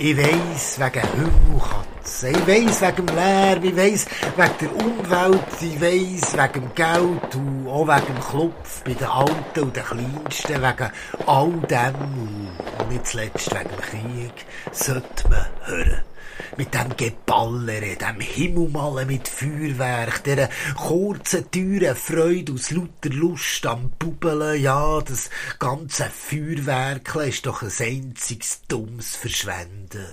Ich weiss, wegen Hümmelkatzen. Ich weiss, wegen dem Lärm. Ich weiss, wegen der Umwelt. Ich weiss, wegen Geld und auch wegen dem Klopf bei den Alten und den Kleinsten. Wegen all dem nicht zuletzt wegen dem Krieg sollte man hören. Mit dem Geballere, dem Himmelmalen mit Feuerwerk, dieser kurzen, teuren Freude aus lauter Lust am Bubeln, ja, das ganze Feuerwerk ist doch ein einziges dummes Verschwenden.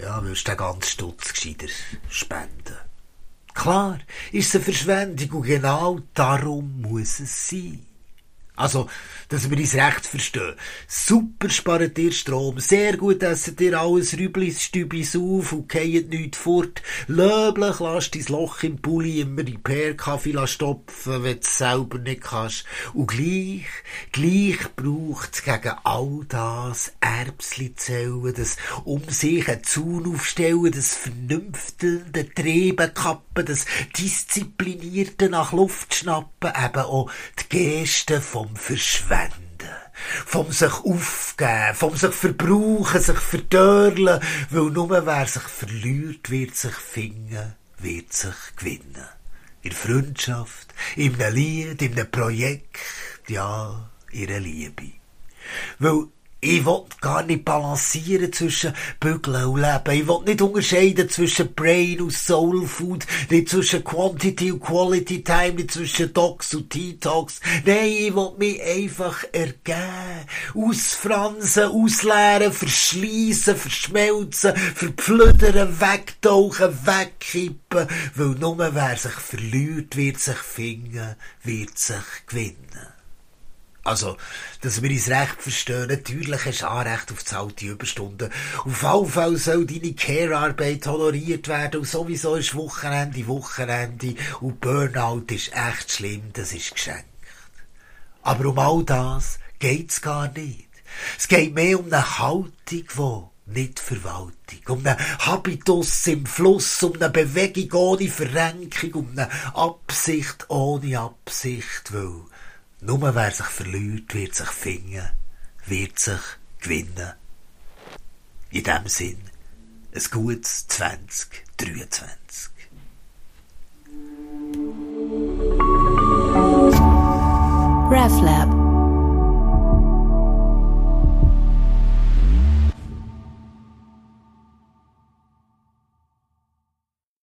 Ja, würdest den ganzen Stutz gescheiter spenden. Klar, ist es eine Verschwendung und genau darum muss es sein. Also, dass wir uns recht verstehen. Super spart ihr Strom, sehr gut essen ihr alles Rüblis, Stübis auf und gehen nichts fort. Löblich lasst dein Loch im Pulli immer in Pärkaffee stopfen, wenn du es selber nicht kannst. Und gleich, gleich braucht's gegen all das Erbsli zählen, das um sich ein Zaun aufstellen, das vernünftelnde Treiben kappen, das disziplinierte nach Luft schnappen, eben auch die Gesten vom Verschwenden. Vom sich aufgeben, vom sich verbrauchen, sich verdörlen, weil nur wer sich verliert, wird sich finden, wird sich gewinnen. In Freundschaft, in einem Lied, in einem Projekt, ja, ihre Liebe. Weil ich will gar nicht balancieren zwischen Bügeln und Leben. Ich will nicht unterscheiden zwischen Brain und Soul Food, nicht zwischen Quantity und Quality Time, nicht zwischen Docs und Detox. Nein, ich will mich einfach ergeben. Ausfransen, ausleeren, verschliessen, verschmelzen, verpflüdern, wegtauchen, wegkippen. Weil nur wer sich verliert, wird sich finden, wird sich gewinnen. Also, dass wir uns recht verstehen, natürlich hast du Anrecht auf zahlte Überstunden. Auf jeden Fall soll deine Care-Arbeit toleriert werden und sowieso ist Wochenende Wochenende und Burnout ist echt schlimm, das ist geschenkt. Aber um all das geht's gar nicht. Es geht mehr um eine Haltung, die nicht Verwaltung. Um einen Habitus im Fluss, um eine Bewegung ohne Verrenkung, um eine Absicht ohne Absicht, weil nur wer sich verliert, wird sich finden, wird sich gewinnen. In dem Sinn, ein gutes 2023. RefLab.